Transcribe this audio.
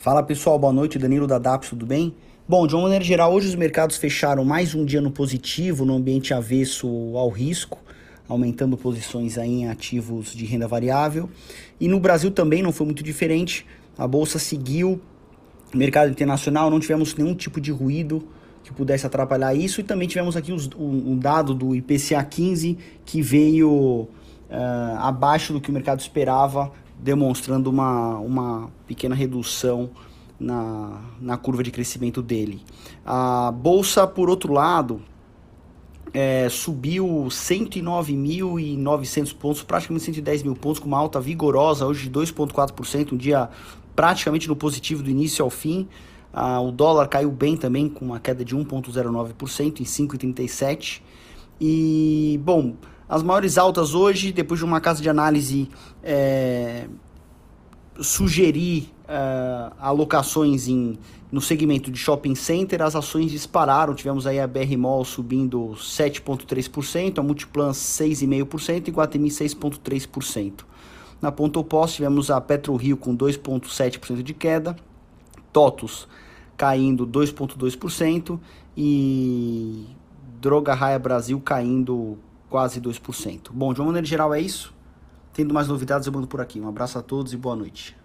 Fala pessoal, boa noite, Danilo da DAPS, tudo bem? Bom, de uma maneira geral, hoje os mercados fecharam mais um dia no positivo, no ambiente avesso ao risco, aumentando posições aí em ativos de renda variável. E no Brasil também não foi muito diferente, a bolsa seguiu, mercado internacional, não tivemos nenhum tipo de ruído que pudesse atrapalhar isso, e também tivemos aqui os, um, um dado do IPCA 15 que veio uh, abaixo do que o mercado esperava, demonstrando uma, uma pequena redução na, na curva de crescimento dele. A bolsa, por outro lado, é, subiu 109.900 pontos, praticamente 110 mil pontos, com uma alta vigorosa hoje de 2,4%, um dia praticamente no positivo do início ao fim. Ah, o dólar caiu bem também, com uma queda de 1,09% em 5,37. E, bom, as maiores altas hoje, depois de uma casa de análise é, sugerir é, alocações em, no segmento de shopping center, as ações dispararam. Tivemos aí a BR Mall subindo 7,3%, a Multiplan 6,5% e Guatemi 6,3%. Na ponta oposta, tivemos a PetroRio com 2,7% de queda, TOTUS caindo 2,2% e Droga Raia Brasil caindo quase 2%. Bom, de uma maneira geral é isso. Tendo mais novidades, eu mando por aqui. Um abraço a todos e boa noite.